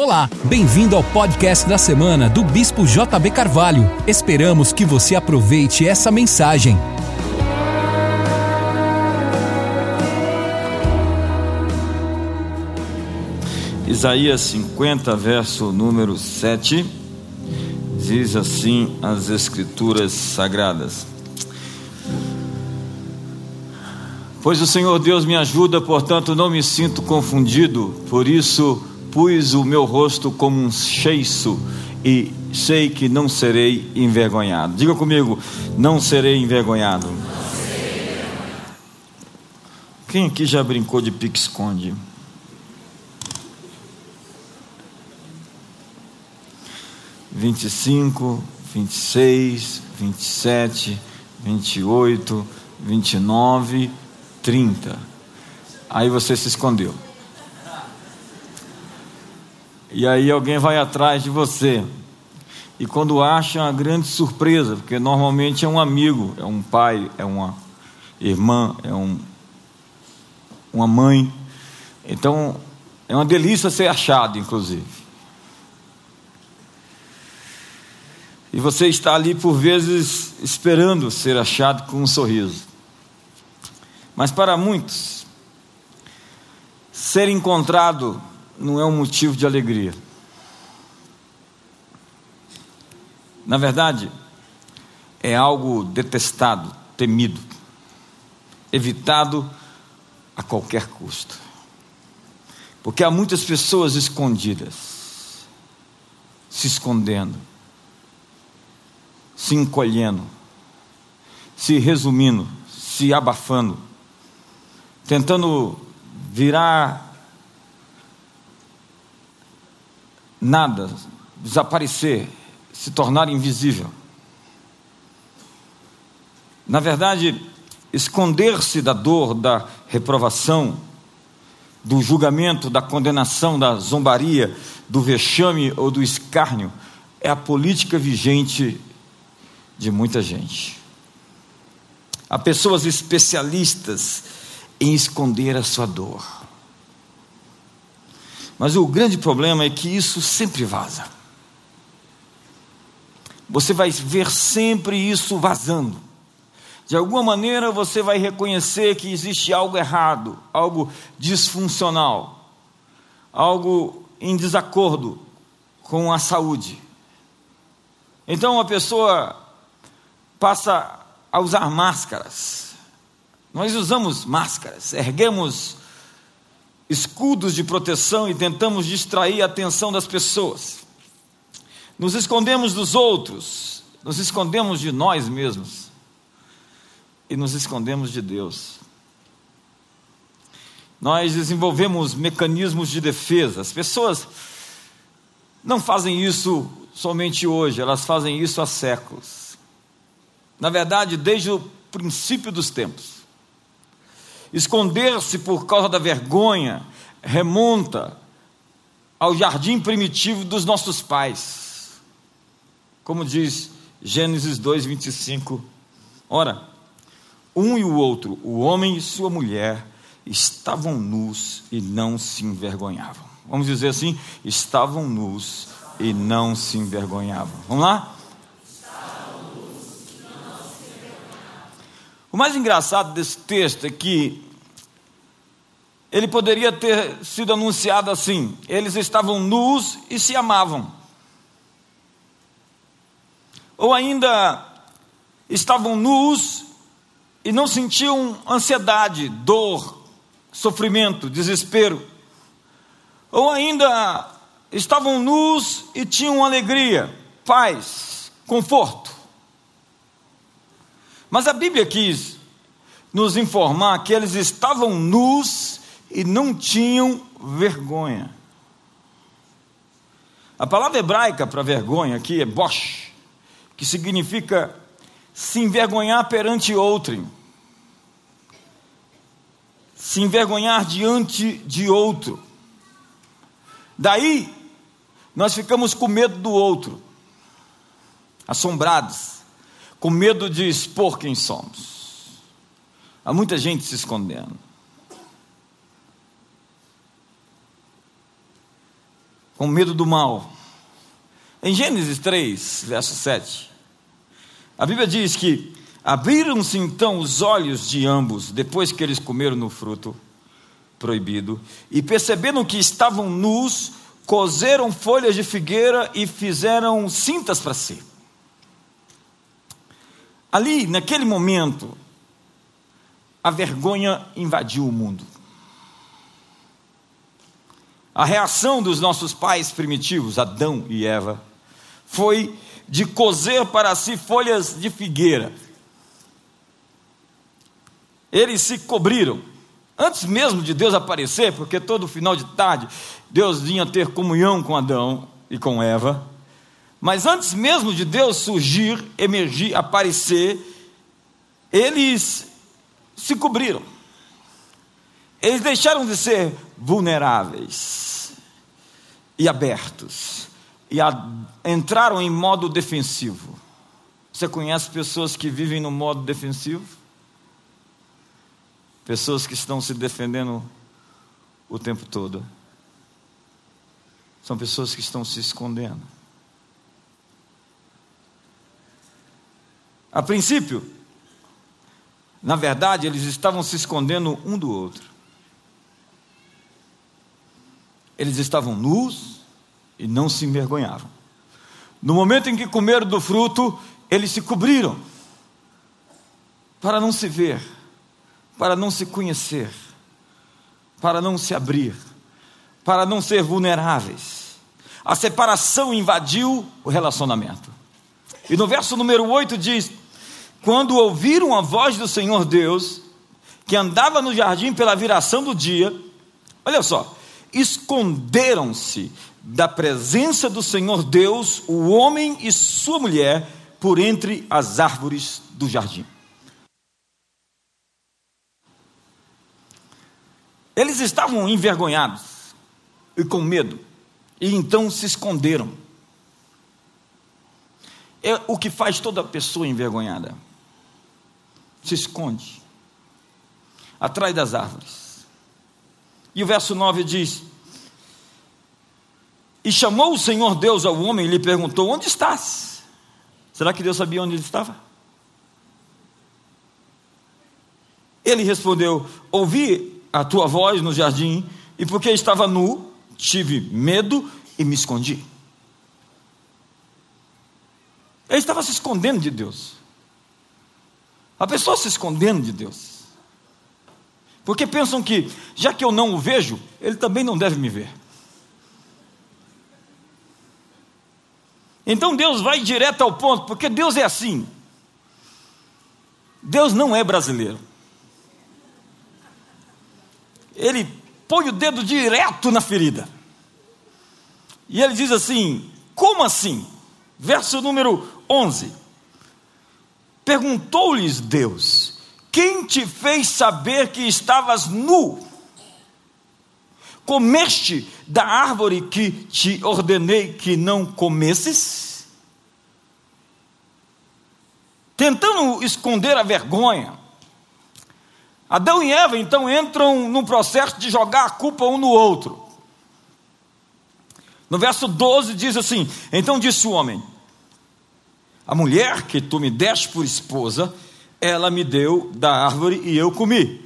Olá, bem-vindo ao podcast da semana do Bispo JB Carvalho. Esperamos que você aproveite essa mensagem. Isaías 50, verso número 7, diz assim as Escrituras Sagradas: Pois o Senhor Deus me ajuda, portanto não me sinto confundido, por isso pus o meu rosto como um cheiço e sei que não serei envergonhado. Diga comigo, não serei envergonhado. Quem aqui já brincou de pique-esconde? Vinte e cinco, vinte e seis, vinte e sete, vinte e oito, vinte e nove, trinta. Aí você se escondeu. E aí alguém vai atrás de você. E quando acha, é uma grande surpresa, porque normalmente é um amigo, é um pai, é uma irmã, é um, uma mãe. Então, é uma delícia ser achado, inclusive. E você está ali, por vezes, esperando ser achado com um sorriso. Mas para muitos, ser encontrado não é um motivo de alegria. Na verdade, é algo detestado, temido, evitado a qualquer custo. Porque há muitas pessoas escondidas, se escondendo, se encolhendo, se resumindo, se abafando, tentando virar nada, desaparecer, se tornar invisível. Na verdade, esconder-se da dor, da reprovação, do julgamento, da condenação, da zombaria, do vexame ou do escárnio, é a política vigente de muita gente. Há pessoas especialistas em esconder a sua dor. Mas o grande problema é que isso sempre vaza. Você vai ver sempre isso vazando. De alguma maneira você vai reconhecer que existe algo errado, algo disfuncional, algo em desacordo com a saúde. Então a pessoa passa a usar máscaras. Nós usamos máscaras, erguemos escudos de proteção e tentamos distrair a atenção das pessoas. Nos escondemos dos outros, nos escondemos de nós mesmos e nos escondemos de Deus. Nós desenvolvemos mecanismos de defesa. As pessoas não fazem isso somente hoje, elas fazem isso há séculos. Na verdade, desde o princípio dos tempos. Esconder-se por causa da vergonha remonta ao jardim primitivo dos nossos pais. Como diz Gênesis 2, 25. Ora, um e o outro, o homem e sua mulher, estavam nus e não se envergonhavam. Vamos dizer assim: estavam nus e não se envergonhavam. Vamos lá? O mais engraçado desse texto é que ele poderia ter sido anunciado assim: eles estavam nus e se amavam. Ou ainda, estavam nus e não sentiam ansiedade, dor, sofrimento, desespero. Ou ainda, estavam nus e tinham alegria, paz, conforto. Mas a Bíblia quis nos informar que eles estavam nus e não tinham vergonha. A palavra hebraica para vergonha aqui é bosh, que significa se envergonhar perante outrem, se envergonhar diante de outro. Daí, nós ficamos com medo do outro, assombrados com medo de expor quem somos. Há muita gente se escondendo. com medo do mal. Em Gênesis 3, verso 7, a Bíblia diz que abriram-se então os olhos de ambos, depois que eles comeram no fruto proibido, e perceberam que estavam nus, cozeram folhas de figueira e fizeram cintas para si. Ali, naquele momento, a vergonha invadiu o mundo. A reação dos nossos pais primitivos, Adão e Eva, foi de cozer para si folhas de figueira. Eles se cobriram. Antes mesmo de Deus aparecer, porque todo final de tarde Deus vinha ter comunhão com Adão e com Eva. Mas antes mesmo de Deus surgir, emergir, aparecer, eles se cobriram. Eles deixaram de ser vulneráveis e abertos e entraram em modo defensivo. Você conhece pessoas que vivem no modo defensivo? Pessoas que estão se defendendo o tempo todo. São pessoas que estão se escondendo. A princípio, na verdade, eles estavam se escondendo um do outro. Eles estavam nus e não se envergonhavam. No momento em que comeram do fruto, eles se cobriram para não se ver, para não se conhecer, para não se abrir, para não ser vulneráveis. A separação invadiu o relacionamento. E no verso número 8 diz: Quando ouviram a voz do Senhor Deus, que andava no jardim pela viração do dia, olha só, esconderam-se da presença do Senhor Deus, o homem e sua mulher, por entre as árvores do jardim. Eles estavam envergonhados e com medo, e então se esconderam. É o que faz toda pessoa envergonhada. Se esconde atrás das árvores. E o verso 9 diz: E chamou o Senhor Deus ao homem e lhe perguntou: Onde estás? Será que Deus sabia onde ele estava? Ele respondeu: Ouvi a tua voz no jardim, e porque estava nu, tive medo e me escondi. Ele estava se escondendo de Deus. A pessoa se escondendo de Deus. Porque pensam que, já que eu não o vejo, ele também não deve me ver. Então Deus vai direto ao ponto, porque Deus é assim. Deus não é brasileiro. Ele põe o dedo direto na ferida. E ele diz assim: Como assim? Verso número 11. Perguntou-lhes Deus: quem te fez saber que estavas nu? Comeste da árvore que te ordenei que não comesses? Tentando esconder a vergonha, Adão e Eva então entram num processo de jogar a culpa um no outro. No verso 12 diz assim: Então disse o homem: A mulher que tu me deste por esposa, ela me deu da árvore e eu comi.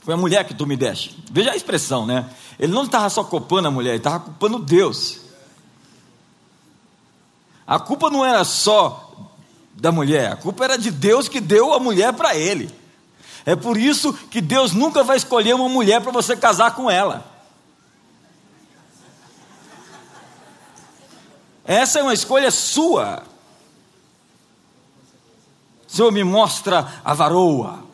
Foi a mulher que tu me deste. Veja a expressão, né? Ele não estava só culpando a mulher, ele estava culpando Deus. A culpa não era só da mulher, a culpa era de Deus que deu a mulher para ele. É por isso que Deus nunca vai escolher uma mulher para você casar com ela. Essa é uma escolha sua. Senhor, me mostra a varoa.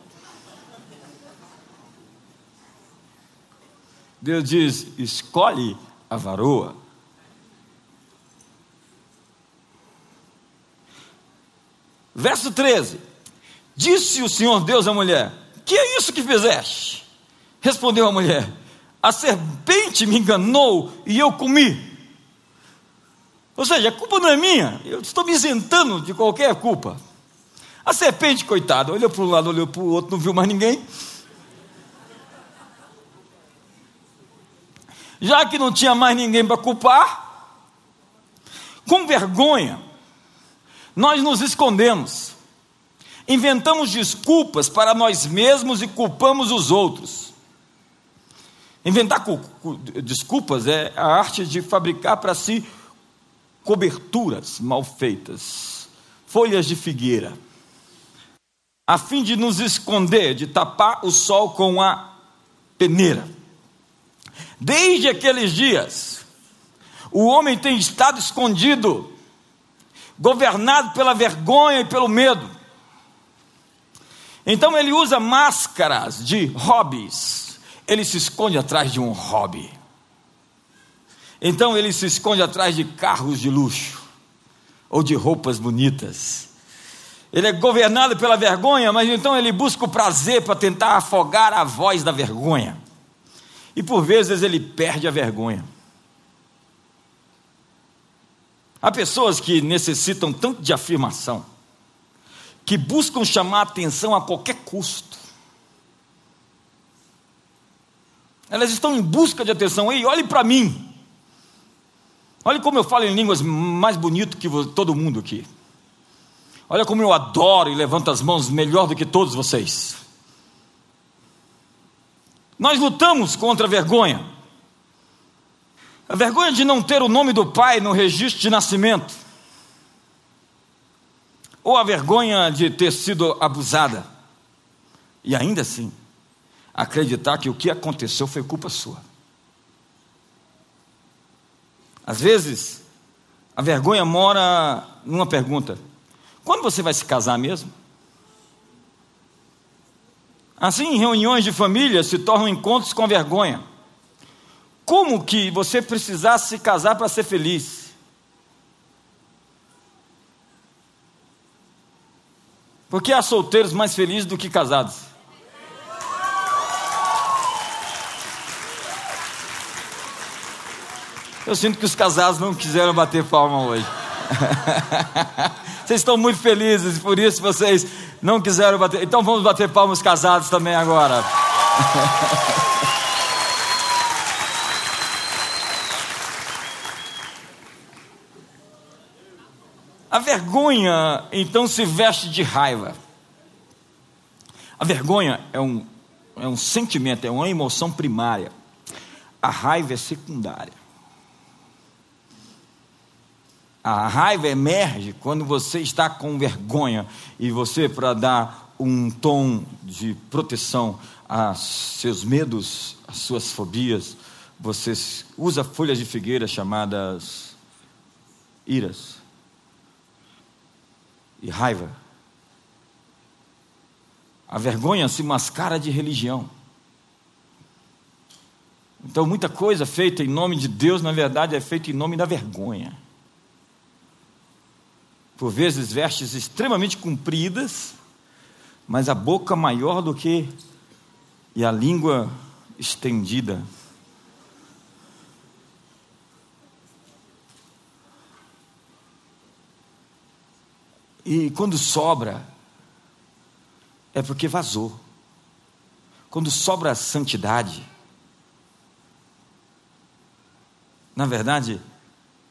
Deus diz: escolhe a varoa. Verso 13: Disse o Senhor Deus à mulher: Que é isso que fizeste? Respondeu a mulher: A serpente me enganou e eu comi. Ou seja, a culpa não é minha, eu estou me isentando de qualquer culpa. A serpente, coitada, olhou para um lado, olhou para o outro, não viu mais ninguém. Já que não tinha mais ninguém para culpar, com vergonha, nós nos escondemos, inventamos desculpas para nós mesmos e culpamos os outros. Inventar desculpas é a arte de fabricar para si coberturas mal feitas, folhas de figueira, a fim de nos esconder, de tapar o sol com a peneira. Desde aqueles dias, o homem tem estado escondido, governado pela vergonha e pelo medo. Então ele usa máscaras de hobbies ele se esconde atrás de um hobby. Então ele se esconde atrás de carros de luxo ou de roupas bonitas. Ele é governado pela vergonha, mas então ele busca o prazer para tentar afogar a voz da vergonha. E por vezes ele perde a vergonha. Há pessoas que necessitam tanto de afirmação, que buscam chamar atenção a qualquer custo. Elas estão em busca de atenção. Ei, olhe para mim. Olhe como eu falo em línguas mais bonito que todo mundo aqui. Olha como eu adoro e levanto as mãos melhor do que todos vocês. Nós lutamos contra a vergonha. A vergonha de não ter o nome do pai no registro de nascimento. Ou a vergonha de ter sido abusada. E ainda assim, acreditar que o que aconteceu foi culpa sua. Às vezes, a vergonha mora numa pergunta: quando você vai se casar mesmo? Assim, reuniões de família se tornam encontros com vergonha. Como que você precisasse se casar para ser feliz? Porque há solteiros mais felizes do que casados. Eu sinto que os casados não quiseram bater palma hoje. vocês estão muito felizes, por isso vocês não quiseram bater. Então vamos bater palmas casados também agora. A vergonha então se veste de raiva. A vergonha é um, é um sentimento, é uma emoção primária. A raiva é secundária. A raiva emerge quando você está com vergonha e você, para dar um tom de proteção a seus medos, às suas fobias, você usa folhas de figueira chamadas iras e raiva. A vergonha se mascara de religião. Então, muita coisa feita em nome de Deus, na verdade, é feita em nome da vergonha por vezes vestes extremamente compridas, mas a boca maior do que e a língua estendida. E quando sobra, é porque vazou. Quando sobra a santidade, na verdade,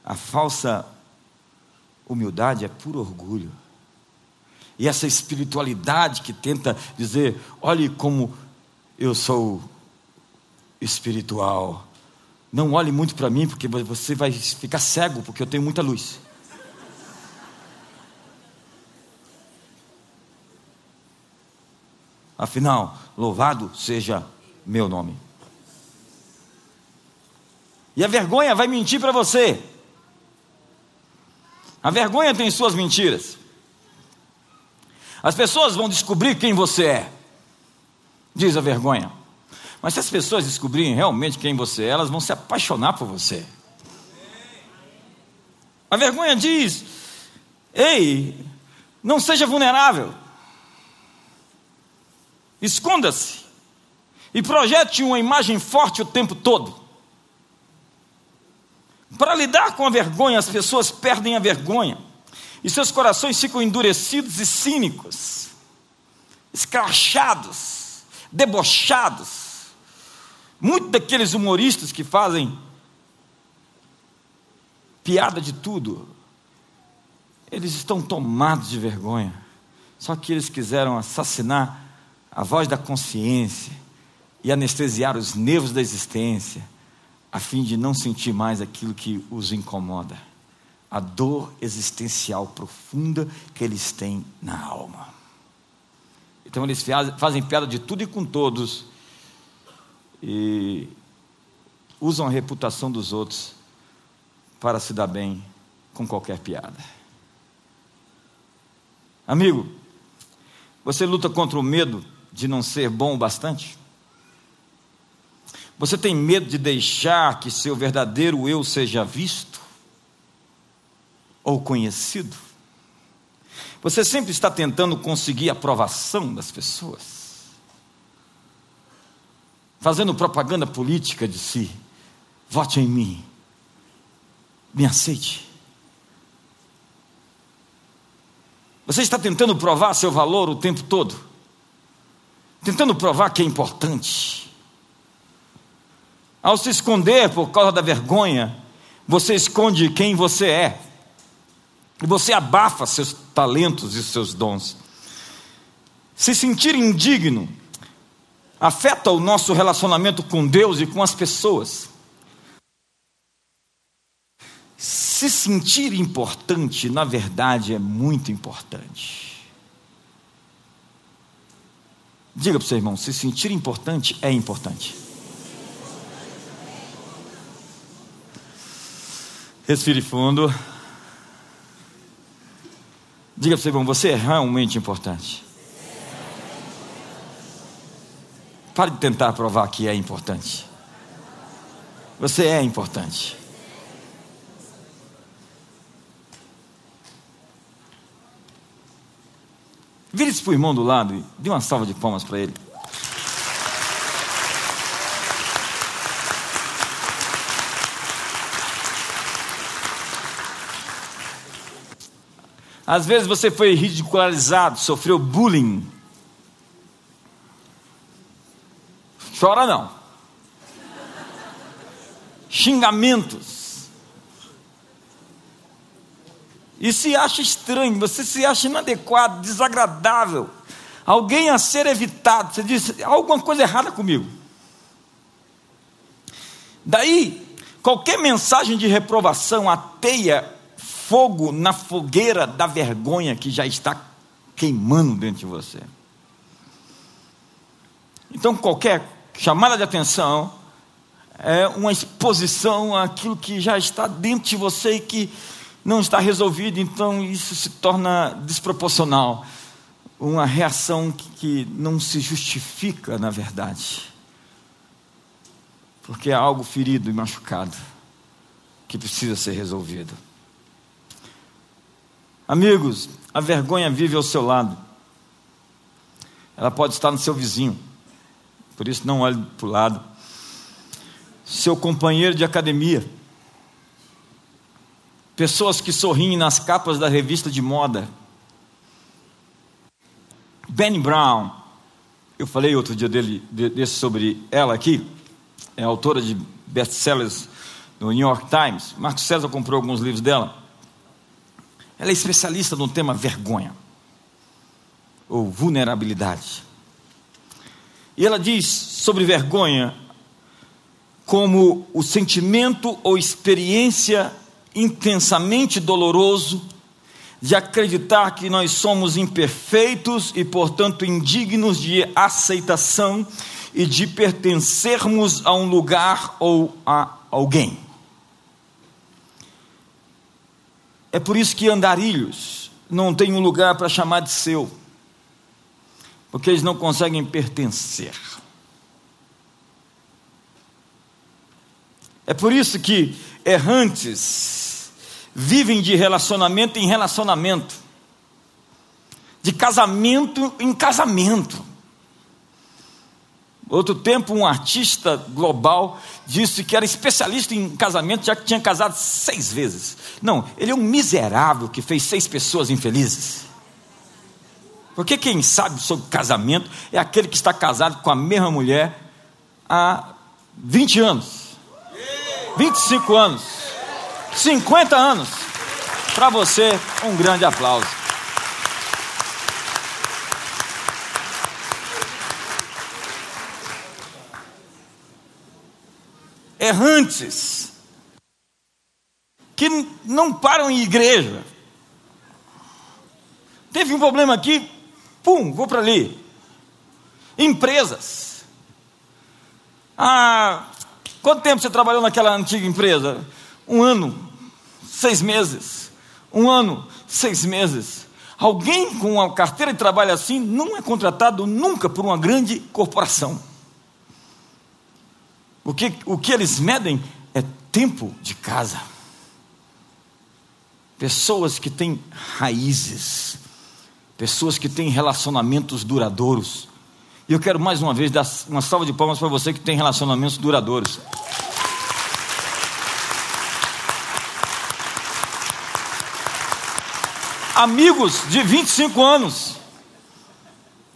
a falsa Humildade é puro orgulho. E essa espiritualidade que tenta dizer: olhe como eu sou espiritual. Não olhe muito para mim, porque você vai ficar cego, porque eu tenho muita luz. Afinal, louvado seja meu nome. E a vergonha vai mentir para você. A vergonha tem suas mentiras. As pessoas vão descobrir quem você é, diz a vergonha. Mas se as pessoas descobrirem realmente quem você é, elas vão se apaixonar por você. A vergonha diz: ei, não seja vulnerável, esconda-se e projete uma imagem forte o tempo todo. Para lidar com a vergonha, as pessoas perdem a vergonha e seus corações ficam endurecidos e cínicos, escrachados, debochados. Muitos daqueles humoristas que fazem piada de tudo, eles estão tomados de vergonha. Só que eles quiseram assassinar a voz da consciência e anestesiar os nervos da existência, a fim de não sentir mais aquilo que os incomoda, a dor existencial profunda que eles têm na alma. Então eles fazem piada de tudo e com todos, e usam a reputação dos outros para se dar bem com qualquer piada. Amigo, você luta contra o medo de não ser bom o bastante? Você tem medo de deixar que seu verdadeiro eu seja visto ou conhecido? Você sempre está tentando conseguir a aprovação das pessoas? fazendo propaganda política de si. Vote em mim. Me aceite. Você está tentando provar seu valor o tempo todo, tentando provar que é importante. Ao se esconder por causa da vergonha, você esconde quem você é, e você abafa seus talentos e seus dons. Se sentir indigno afeta o nosso relacionamento com Deus e com as pessoas. Se sentir importante, na verdade, é muito importante. Diga para o seu irmão: se sentir importante é importante. Respire fundo. Diga para seu irmão: você é realmente importante. Pare de tentar provar que é importante. Você é importante. Vire-se para o irmão do lado e dê uma salva de palmas para ele. Às vezes você foi ridicularizado, sofreu bullying. Chora não. Xingamentos. E se acha estranho, você se acha inadequado, desagradável. Alguém a ser evitado. Você diz, alguma coisa errada comigo. Daí, qualquer mensagem de reprovação ateia fogo na fogueira da vergonha que já está queimando dentro de você. Então, qualquer chamada de atenção é uma exposição àquilo que já está dentro de você e que não está resolvido, então isso se torna desproporcional. Uma reação que não se justifica, na verdade. Porque é algo ferido e machucado que precisa ser resolvido. Amigos, a vergonha vive ao seu lado. Ela pode estar no seu vizinho por isso não olhe para o lado. Seu companheiro de academia, pessoas que sorriem nas capas da revista de moda. Benny Brown, eu falei outro dia dele, desse sobre ela aqui, é autora de best-sellers no New York Times. Marcos César comprou alguns livros dela. Ela é especialista no tema vergonha ou vulnerabilidade. E ela diz sobre vergonha como o sentimento ou experiência intensamente doloroso de acreditar que nós somos imperfeitos e, portanto, indignos de aceitação e de pertencermos a um lugar ou a alguém. É por isso que andarilhos não têm um lugar para chamar de seu porque eles não conseguem pertencer. É por isso que errantes vivem de relacionamento em relacionamento, de casamento em casamento. Outro tempo, um artista global disse que era especialista em casamento, já que tinha casado seis vezes. Não, ele é um miserável que fez seis pessoas infelizes. Porque quem sabe sobre casamento é aquele que está casado com a mesma mulher há 20 anos, 25 anos, 50 anos. Para você, um grande aplauso. Errantes, que não param em igreja. Teve um problema aqui, pum, vou para ali. Empresas. Ah, quanto tempo você trabalhou naquela antiga empresa? Um ano, seis meses. Um ano, seis meses. Alguém com uma carteira de trabalho assim não é contratado nunca por uma grande corporação. O que, o que eles medem é tempo de casa. Pessoas que têm raízes, pessoas que têm relacionamentos duradouros. E eu quero mais uma vez dar uma salva de palmas para você que tem relacionamentos duradouros. Amigos de 25 anos.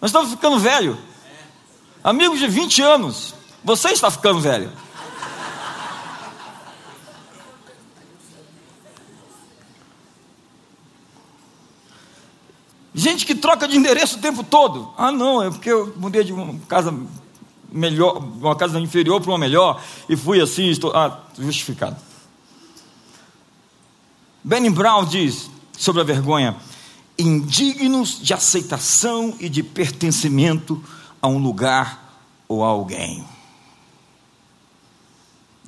Nós estamos ficando velho. Amigos de 20 anos. Você está ficando velho. Gente que troca de endereço o tempo todo. Ah, não, é porque eu mudei de uma casa melhor, uma casa inferior para uma melhor e fui assim, estou ah, justificado. Benny Brown diz sobre a vergonha: indignos de aceitação e de pertencimento a um lugar ou a alguém.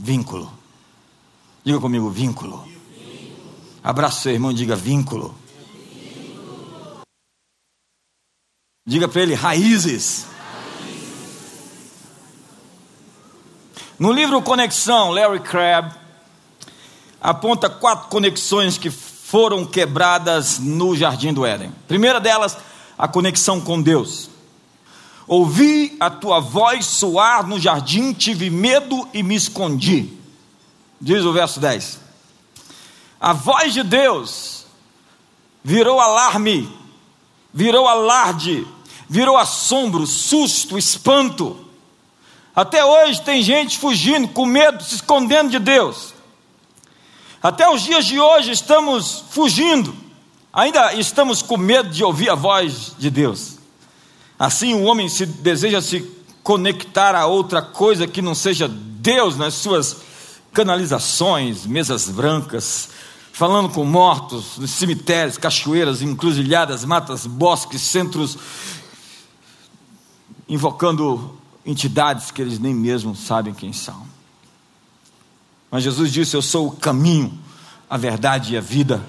Vínculo. Diga comigo, vínculo. Abraça seu irmão diga vínculo. Diga para ele, raízes. No livro Conexão, Larry Crabb aponta quatro conexões que foram quebradas no jardim do Éden. Primeira delas, a conexão com Deus. Ouvi a tua voz soar no jardim, tive medo e me escondi. Diz o verso 10. A voz de Deus virou alarme, virou alarde, virou assombro, susto, espanto. Até hoje tem gente fugindo, com medo, se escondendo de Deus. Até os dias de hoje estamos fugindo, ainda estamos com medo de ouvir a voz de Deus. Assim, o homem se deseja se conectar a outra coisa que não seja Deus nas suas canalizações, mesas brancas, falando com mortos, nos cemitérios, cachoeiras, encruzilhadas, matas, bosques, centros, invocando entidades que eles nem mesmo sabem quem são. Mas Jesus disse: Eu sou o caminho, a verdade e a vida,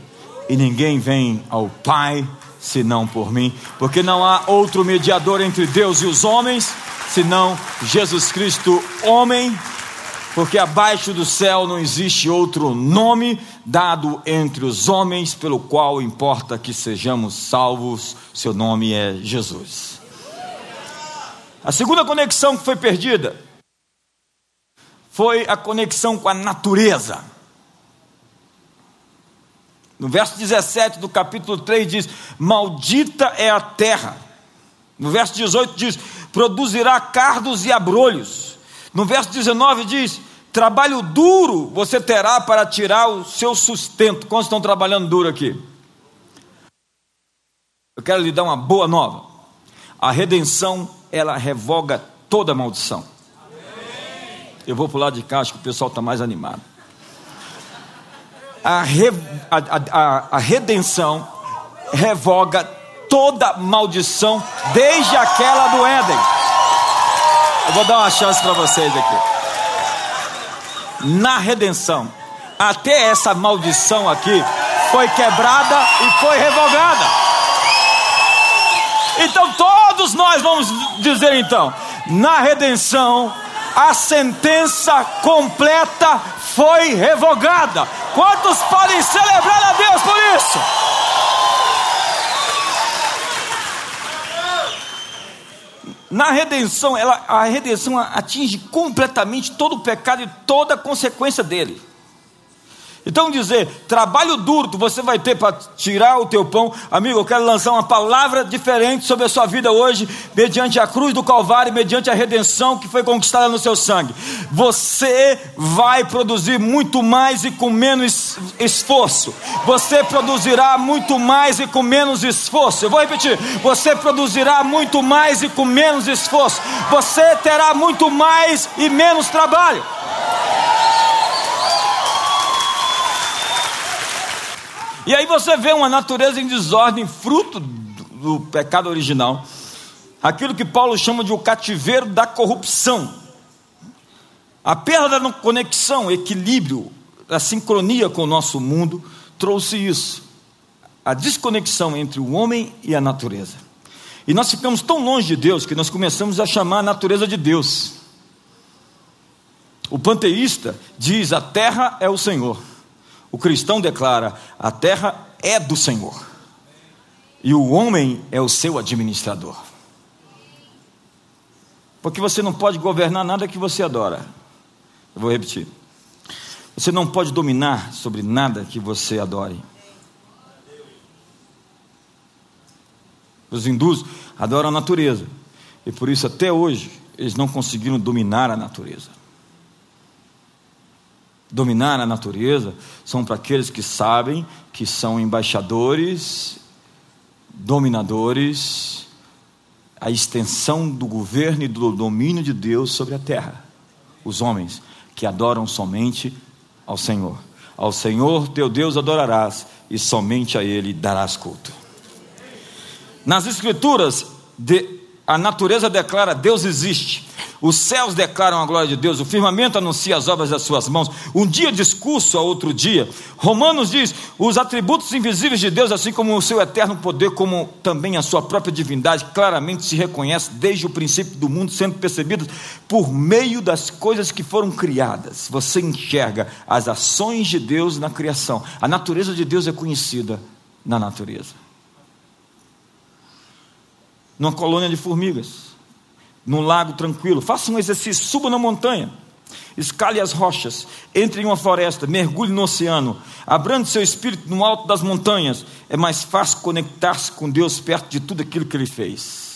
e ninguém vem ao Pai senão por mim, porque não há outro mediador entre Deus e os homens, senão Jesus Cristo, homem, porque abaixo do céu não existe outro nome dado entre os homens pelo qual importa que sejamos salvos, seu nome é Jesus. A segunda conexão que foi perdida foi a conexão com a natureza. No verso 17 do capítulo 3 diz: Maldita é a terra. No verso 18 diz: Produzirá cardos e abrolhos. No verso 19 diz: Trabalho duro você terá para tirar o seu sustento. Quantos estão trabalhando duro aqui? Eu quero lhe dar uma boa nova. A redenção, ela revoga toda maldição. Eu vou lado de acho que o pessoal está mais animado a, re, a, a, a redenção revoga toda maldição, desde aquela do Éden. Eu vou dar uma chance para vocês aqui. Na redenção, até essa maldição aqui foi quebrada e foi revogada. Então todos nós vamos dizer então, na redenção a sentença completa foi revogada. Quantos podem celebrar a Deus por isso? Na redenção, ela, a redenção atinge completamente todo o pecado e toda a consequência dele. Então dizer, trabalho duro você vai ter para tirar o teu pão, amigo, eu quero lançar uma palavra diferente sobre a sua vida hoje, mediante a cruz do Calvário, mediante a redenção que foi conquistada no seu sangue. Você vai produzir muito mais e com menos esforço. Você produzirá muito mais e com menos esforço. Eu vou repetir, você produzirá muito mais e com menos esforço. Você terá muito mais e menos trabalho. E aí você vê uma natureza em desordem, fruto do, pecado original. Aquilo que Paulo chama de o cativeiro da corrupção. A perda da conexão, equilíbrio, a sincronia com o nosso mundo trouxe isso. A desconexão entre o homem e a natureza. E nós ficamos tão longe de Deus que nós começamos a chamar a natureza de Deus. O panteísta diz: a terra é o Senhor. O cristão declara: a terra é do Senhor, e o homem é o seu administrador. Porque você não pode governar nada que você adora. Eu vou repetir. Você não pode dominar sobre nada que você adore. Os hindus adoram a natureza, e por isso até hoje eles não conseguiram dominar a natureza dominar a natureza são para aqueles que sabem que são embaixadores, dominadores, a extensão do governo e do domínio de Deus sobre a terra. Os homens que adoram somente ao Senhor. Ao Senhor teu Deus adorarás e somente a Ele darás culto. Nas Escrituras, a natureza declara: Deus existe. Os céus declaram a glória de Deus, o firmamento anuncia as obras das suas mãos. Um dia discurso a outro dia. Romanos diz: os atributos invisíveis de Deus, assim como o seu eterno poder, como também a sua própria divindade, claramente se reconhece desde o princípio do mundo, sendo percebidos por meio das coisas que foram criadas. Você enxerga as ações de Deus na criação. A natureza de Deus é conhecida na natureza. Numa colônia de formigas num lago tranquilo. Faça um exercício, suba na montanha, escale as rochas, entre em uma floresta, mergulhe no oceano, abrande seu espírito no alto das montanhas. É mais fácil conectar-se com Deus perto de tudo aquilo que Ele fez.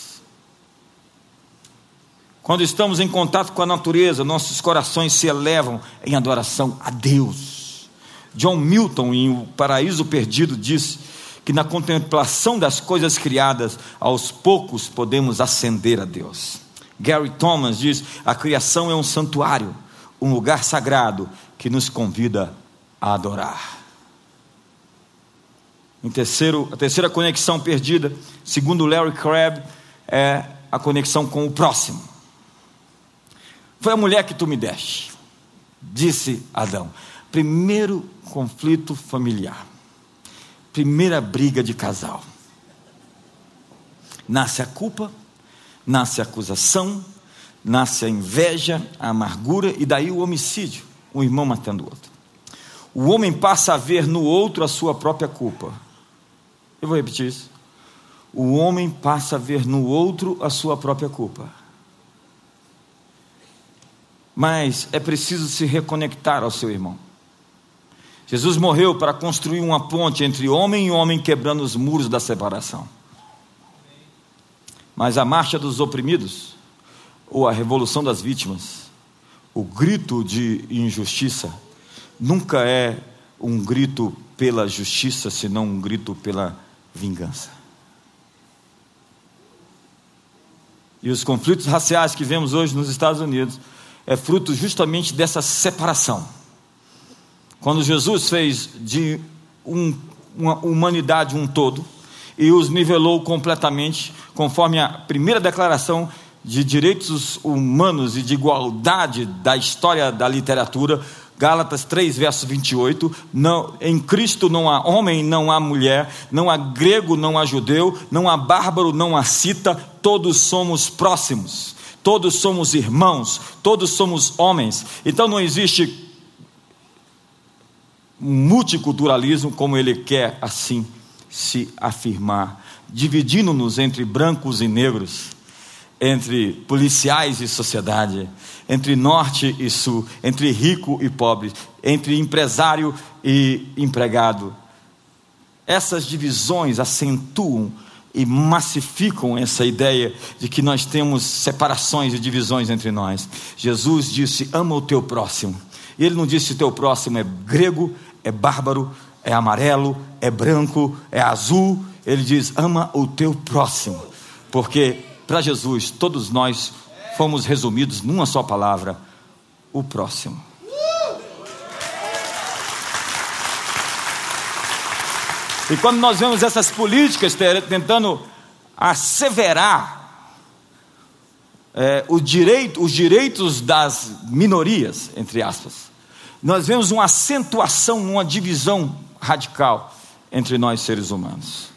Quando estamos em contato com a natureza, nossos corações se elevam em adoração a Deus. John Milton, em O Paraíso Perdido, disse que na contemplação das coisas criadas, aos poucos podemos ascender a Deus. Gary Thomas diz: a criação é um santuário, um lugar sagrado que nos convida a adorar. Em terceiro, a terceira conexão perdida, segundo Larry Crabb, é a conexão com o próximo. Foi a mulher que tu me deste, disse Adão. Primeiro conflito familiar, primeira briga de casal. Nasce a culpa nasce a acusação, nasce a inveja, a amargura e daí o homicídio, um irmão matando o outro. O homem passa a ver no outro a sua própria culpa. Eu vou repetir isso. O homem passa a ver no outro a sua própria culpa. Mas é preciso se reconectar ao seu irmão. Jesus morreu para construir uma ponte entre homem e homem, quebrando os muros da separação. Mas a marcha dos oprimidos, ou a revolução das vítimas, o grito de injustiça, nunca é um grito pela justiça, senão um grito pela vingança. E os conflitos raciais que vemos hoje nos Estados Unidos é fruto justamente dessa separação. Quando Jesus fez de um, uma humanidade um todo, e os nivelou completamente, conforme a primeira declaração de direitos humanos e de igualdade da história da literatura, Gálatas 3, verso 28, não, em Cristo não há homem, não há mulher, não há grego, não há judeu, não há bárbaro, não há cita, todos somos próximos, todos somos irmãos, todos somos homens. Então não existe multiculturalismo como ele quer assim se afirmar, dividindo-nos entre brancos e negros, entre policiais e sociedade, entre norte e sul, entre rico e pobre, entre empresário e empregado. Essas divisões acentuam e massificam essa ideia de que nós temos separações e divisões entre nós. Jesus disse: ama o teu próximo. E ele não disse: teu próximo é grego, é bárbaro, é amarelo, é branco, é azul. Ele diz: ama o teu próximo. Porque para Jesus, todos nós fomos resumidos numa só palavra: o próximo. E quando nós vemos essas políticas tentando asseverar é, direito, os direitos das minorias, entre aspas, nós vemos uma acentuação, uma divisão radical entre nós seres humanos.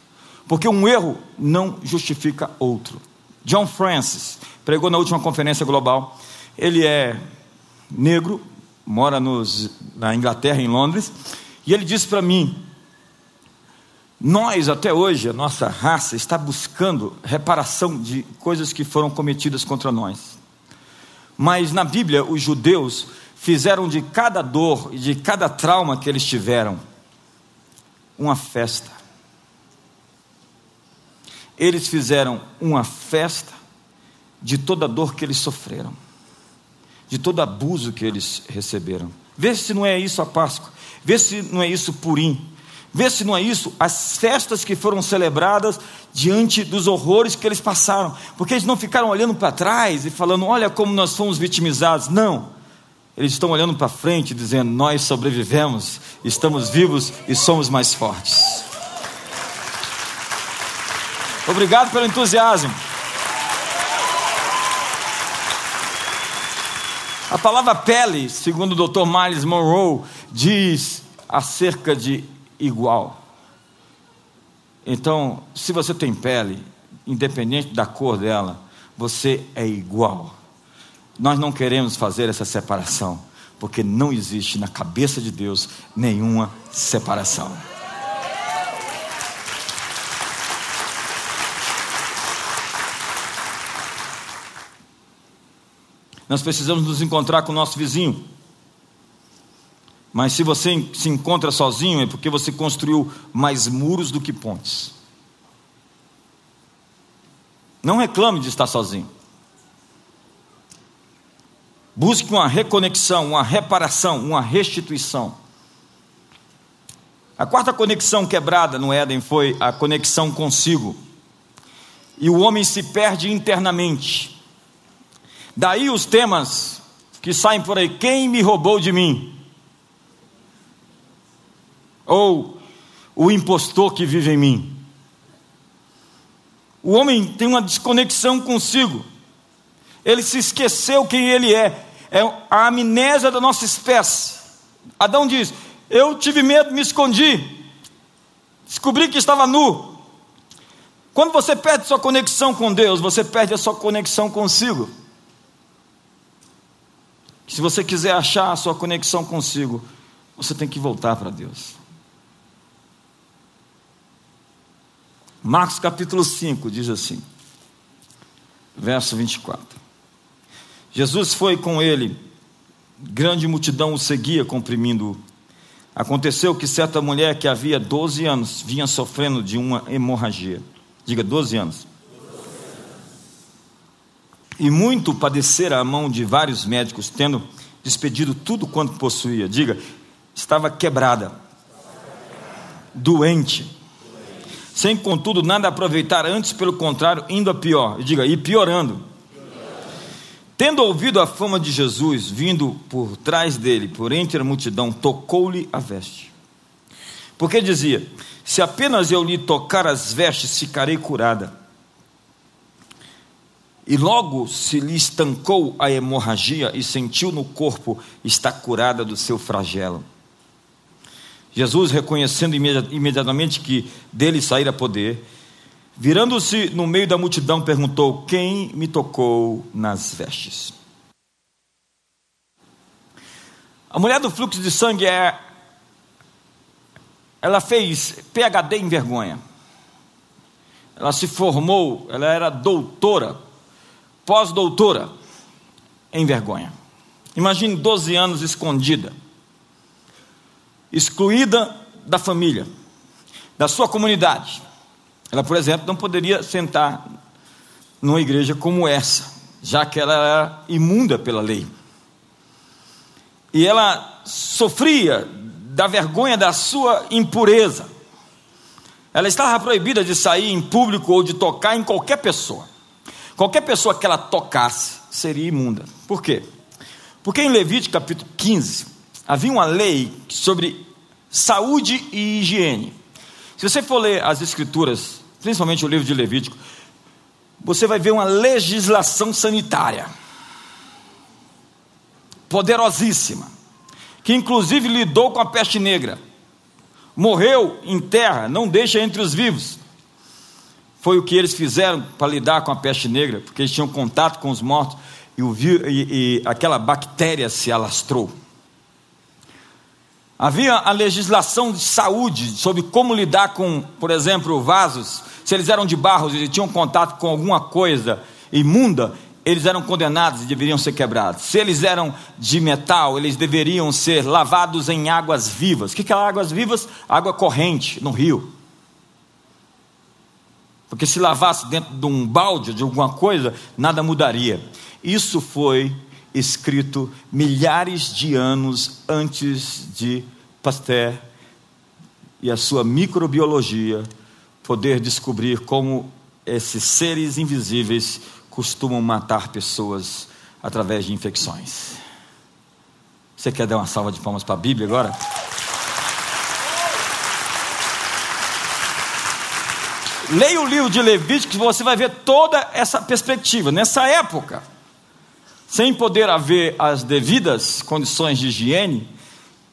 Porque um erro não justifica outro. John Francis pregou na última conferência global. Ele é negro, mora nos, na Inglaterra, em Londres, e ele disse para mim nós, até hoje, a nossa raça está buscando reparação de coisas que foram cometidas contra nós. Mas na Bíblia, os judeus fizeram de cada dor e de cada trauma que eles tiveram uma festa. Eles fizeram uma festa de toda a dor que eles sofreram, de todo abuso que eles receberam. Vê se não é isso a Páscoa, vê se não é isso Purim, Vê se não é isso, as festas que foram celebradas diante dos horrores que eles passaram, porque eles não ficaram olhando para trás e falando, olha como nós fomos vitimizados. Não, eles estão olhando para frente, dizendo, nós sobrevivemos, estamos vivos e somos mais fortes. Obrigado pelo entusiasmo. A palavra pele, segundo o Dr. Miles Monroe, diz acerca de igual. Então, se você tem pele, independente da cor dela, você é igual. Nós não queremos fazer essa separação, porque não existe na cabeça de Deus nenhuma separação. Nós precisamos nos encontrar com o nosso vizinho. Mas se você se encontra sozinho, é porque você construiu mais muros do que pontes. Não reclame de estar sozinho. Busque uma reconexão, uma reparação, uma restituição. A quarta conexão quebrada no Éden foi a conexão consigo. E o homem se perde internamente. Daí os temas que saem por aí: quem me roubou de mim? ou o impostor que vive em mim. O homem tem uma desconexão consigo. Ele se esqueceu quem ele é. É a amnésia da nossa espécie. Adão diz: Eu tive medo, me escondi. Descobri que estava nu. Quando você perde sua conexão com Deus, você perde a sua conexão consigo. Se você quiser achar a sua conexão consigo, você tem que voltar para Deus. Marcos capítulo 5 diz assim, verso 24: Jesus foi com ele, grande multidão o seguia, comprimindo-o. Aconteceu que certa mulher que havia 12 anos vinha sofrendo de uma hemorragia. Diga, 12 anos. E muito padecera a mão de vários médicos, tendo despedido tudo quanto possuía. Diga, estava quebrada, doente sem contudo nada aproveitar, antes pelo contrário, indo a pior. Diga, e piorando. Tendo ouvido a fama de Jesus, vindo por trás dele, por entre a multidão, tocou-lhe a veste. Porque dizia: Se apenas eu lhe tocar as vestes, ficarei curada. E logo se lhe estancou a hemorragia e sentiu no corpo estar curada do seu flagelo. Jesus, reconhecendo imediatamente que dele saíra poder, virando-se no meio da multidão, perguntou: Quem me tocou nas vestes? A mulher do fluxo de sangue é. Ela fez PhD em vergonha. Ela se formou, ela era doutora, pós-doutora em vergonha. Imagine 12 anos escondida, excluída da família, da sua comunidade. Ela, por exemplo, não poderia sentar numa igreja como essa, já que ela era imunda pela lei. E ela sofria da vergonha da sua impureza. Ela estava proibida de sair em público ou de tocar em qualquer pessoa. Qualquer pessoa que ela tocasse seria imunda. Por quê? Porque em Levítico capítulo 15 havia uma lei sobre saúde e higiene. Se você for ler as escrituras, principalmente o livro de Levítico, você vai ver uma legislação sanitária poderosíssima, que inclusive lidou com a peste negra. Morreu em terra, não deixa entre os vivos. Foi o que eles fizeram para lidar com a peste negra, porque eles tinham contato com os mortos e, o, e, e aquela bactéria se alastrou. Havia a legislação de saúde sobre como lidar com, por exemplo, vasos. Se eles eram de barro e tinham contato com alguma coisa imunda, eles eram condenados e deveriam ser quebrados. Se eles eram de metal, eles deveriam ser lavados em águas vivas. O que é águas vivas? Água corrente no rio. Porque se lavasse dentro de um balde, de alguma coisa, nada mudaria. Isso foi escrito milhares de anos antes de Pasteur e a sua microbiologia poder descobrir como esses seres invisíveis costumam matar pessoas através de infecções. Você quer dar uma salva de palmas para a Bíblia agora? Leia o livro de Levítico, você vai ver toda essa perspectiva. Nessa época, sem poder haver as devidas condições de higiene,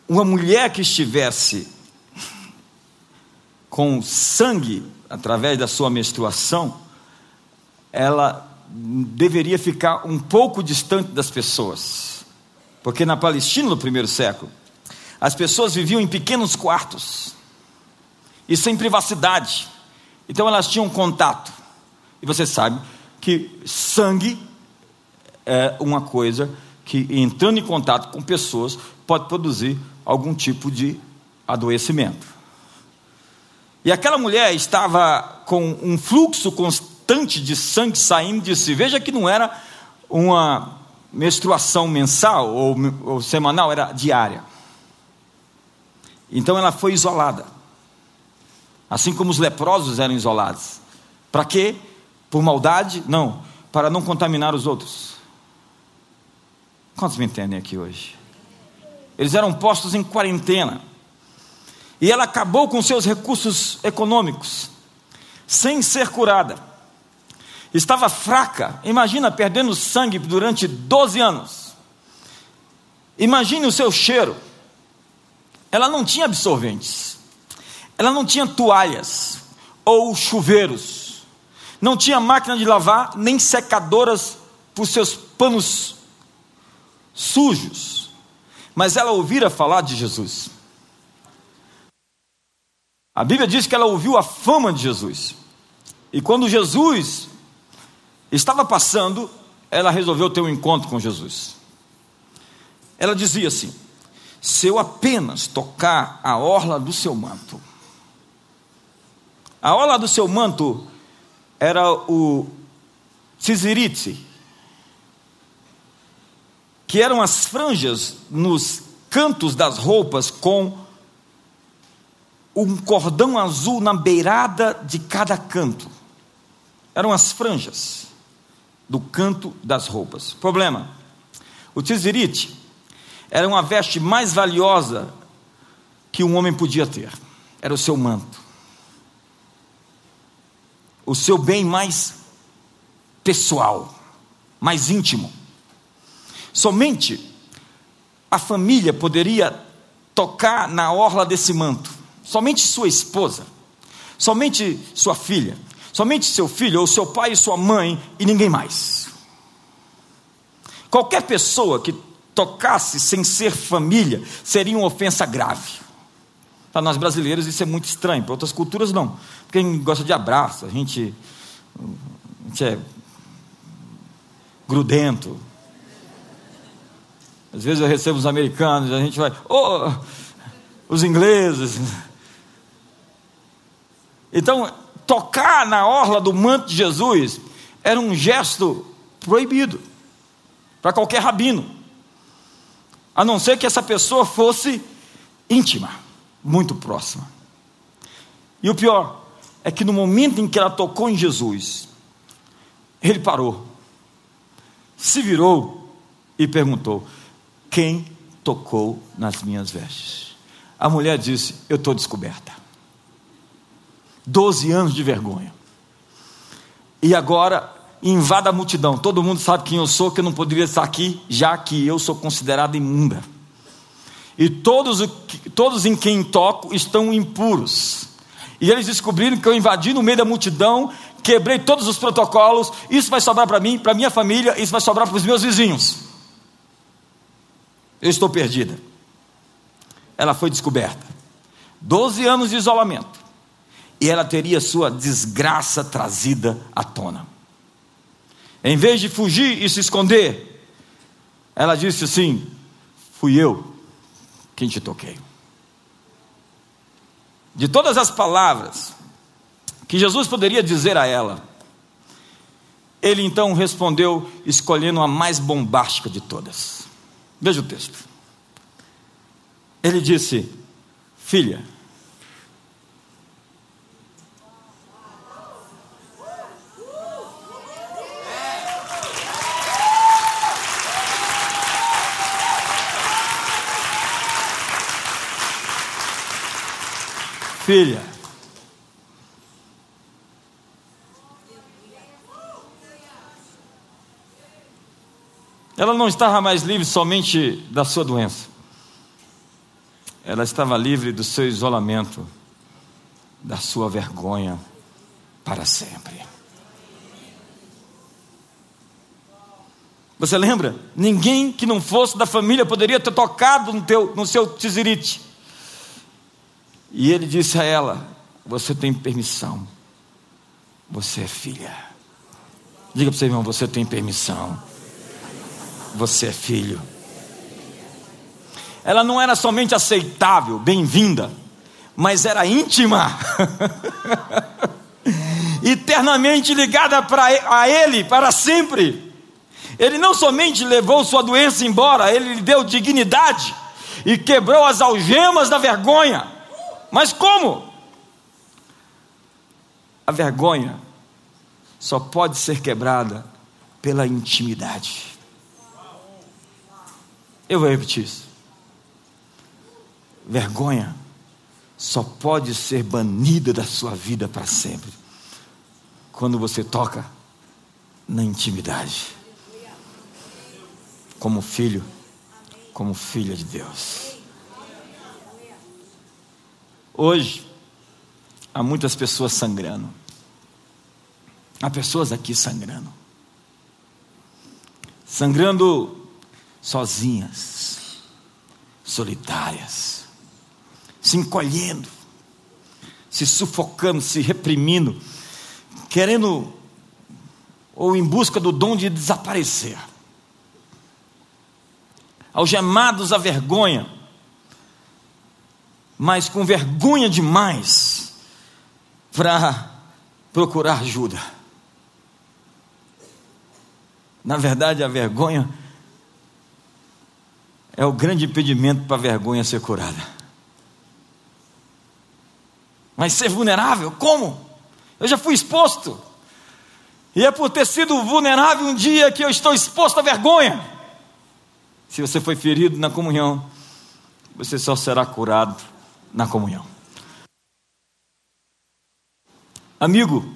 uma mulher que estivesse com sangue através da sua menstruação, ela deveria ficar um pouco distante das pessoas. Porque na Palestina, no primeiro século, as pessoas viviam em pequenos quartos e sem privacidade. Então elas tinham contato. E você sabe que sangue é uma coisa que, entrando em contato com pessoas, pode produzir algum tipo de adoecimento. E aquela mulher estava com um fluxo constante de sangue saindo de si. Veja que não era uma menstruação mensal ou, ou semanal, era diária. Então ela foi isolada. Assim como os leprosos eram isolados. Para quê? Por maldade? Não. Para não contaminar os outros. Quantos me entendem aqui hoje? Eles eram postos em quarentena. E ela acabou com seus recursos econômicos, sem ser curada. Estava fraca, imagina perdendo sangue durante 12 anos. Imagine o seu cheiro. Ela não tinha absorventes, ela não tinha toalhas ou chuveiros, não tinha máquina de lavar, nem secadoras para os seus panos sujos, mas ela ouvira falar de Jesus. A Bíblia diz que ela ouviu a fama de Jesus. E quando Jesus estava passando, ela resolveu ter um encontro com Jesus. Ela dizia assim: Se eu apenas tocar a orla do seu manto, a orla do seu manto era o Cisirite, que eram as franjas nos cantos das roupas com um cordão azul na beirada de cada canto. Eram as franjas do canto das roupas. Problema: o tizirite era uma veste mais valiosa que um homem podia ter. Era o seu manto. O seu bem mais pessoal, mais íntimo. Somente a família poderia tocar na orla desse manto. Somente sua esposa, somente sua filha, somente seu filho, ou seu pai e sua mãe, e ninguém mais. Qualquer pessoa que tocasse sem ser família seria uma ofensa grave. Para nós brasileiros isso é muito estranho, para outras culturas não. Gente gosta de abraço, a gente, a gente é grudento. Às vezes eu recebo os americanos, a gente vai, oh, os ingleses. Então, tocar na orla do manto de Jesus era um gesto proibido para qualquer rabino, a não ser que essa pessoa fosse íntima, muito próxima. E o pior é que no momento em que ela tocou em Jesus, ele parou, se virou e perguntou: Quem tocou nas minhas vestes? A mulher disse: Eu estou descoberta. Doze anos de vergonha. E agora invada a multidão. Todo mundo sabe quem eu sou, que eu não poderia estar aqui, já que eu sou considerada imunda. E todos, todos em quem toco estão impuros. E eles descobriram que eu invadi no meio da multidão, quebrei todos os protocolos. Isso vai sobrar para mim, para minha família, isso vai sobrar para os meus vizinhos. Eu estou perdida. Ela foi descoberta. Doze anos de isolamento. E ela teria sua desgraça trazida à tona. Em vez de fugir e se esconder, ela disse assim: Fui eu quem te toquei. De todas as palavras que Jesus poderia dizer a ela, ele então respondeu, escolhendo a mais bombástica de todas. Veja o texto. Ele disse: Filha, filha. Ela não estava mais livre somente da sua doença, ela estava livre do seu isolamento, da sua vergonha para sempre. Você lembra? Ninguém que não fosse da família poderia ter tocado no, teu, no seu tizirite. E ele disse a ela: Você tem permissão, você é filha. Diga para o seu irmão: Você tem permissão, você é filho. Ela não era somente aceitável, bem-vinda, mas era íntima, eternamente ligada pra, a Ele para sempre. Ele não somente levou sua doença embora, ele lhe deu dignidade e quebrou as algemas da vergonha. Mas como? A vergonha só pode ser quebrada pela intimidade. Eu vou repetir isso. Vergonha só pode ser banida da sua vida para sempre quando você toca na intimidade. Como filho, como filha de Deus. Hoje, há muitas pessoas sangrando. Há pessoas aqui sangrando. Sangrando sozinhas, solitárias, se encolhendo, se sufocando, se reprimindo, querendo ou em busca do dom de desaparecer. Algemados à vergonha, mas com vergonha demais para procurar ajuda. Na verdade, a vergonha é o grande impedimento para a vergonha ser curada. Mas ser vulnerável, como? Eu já fui exposto. E é por ter sido vulnerável um dia que eu estou exposto à vergonha. Se você foi ferido na comunhão, você só será curado na comunhão. Amigo,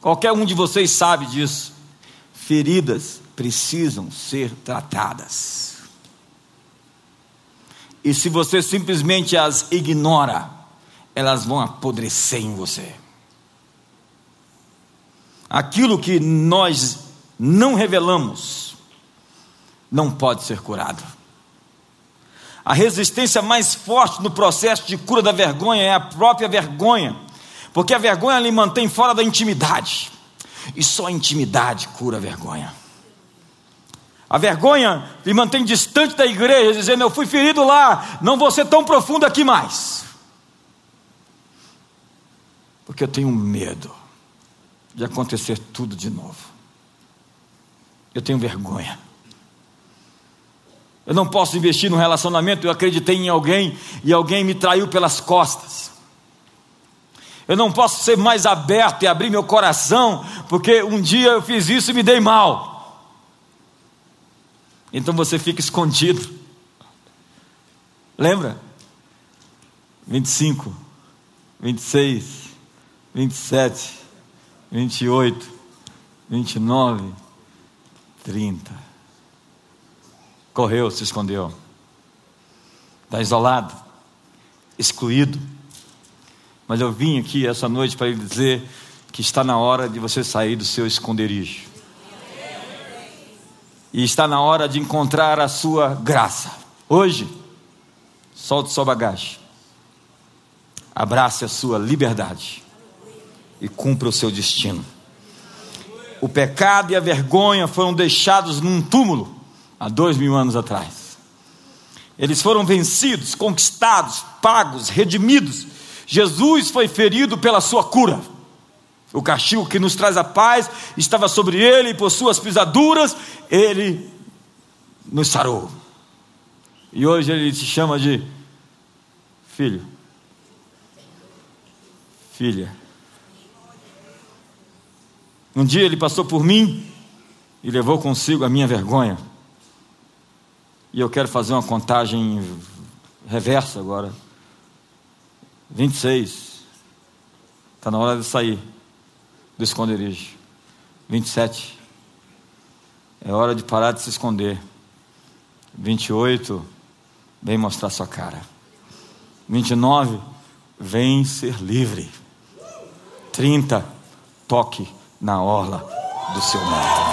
qualquer um de vocês sabe disso. Feridas precisam ser tratadas. E se você simplesmente as ignora, elas vão apodrecer em você. Aquilo que nós não revelamos não pode ser curado. A resistência mais forte no processo de cura da vergonha é a própria vergonha, porque a vergonha lhe mantém fora da intimidade. E só a intimidade cura a vergonha. A vergonha lhe mantém distante da igreja, dizendo: Eu fui ferido lá, não vou ser tão profundo aqui mais. Porque eu tenho medo de acontecer tudo de novo. Eu tenho vergonha. Eu não posso investir num relacionamento, eu acreditei em alguém e alguém me traiu pelas costas. Eu não posso ser mais aberto e abrir meu coração, porque um dia eu fiz isso e me dei mal. Então você fica escondido. Lembra? 25, 26, 27, 28, 29, 30. Correu, se escondeu. Está isolado, excluído. Mas eu vim aqui essa noite para lhe dizer que está na hora de você sair do seu esconderijo e está na hora de encontrar a sua graça. Hoje, solte sua bagagem, abrace a sua liberdade e cumpra o seu destino. O pecado e a vergonha foram deixados num túmulo há dois mil anos atrás. Eles foram vencidos, conquistados, pagos, redimidos. Jesus foi ferido pela sua cura. O castigo que nos traz a paz estava sobre ele, e por suas pisaduras ele nos sarou. E hoje ele se chama de filho, filha. Um dia ele passou por mim e levou consigo a minha vergonha. E eu quero fazer uma contagem reversa agora. 26. Está na hora de sair do esconderijo. 27. É hora de parar de se esconder. 28. Vem mostrar sua cara. 29. Vem ser livre. 30. Toque na orla do seu nome.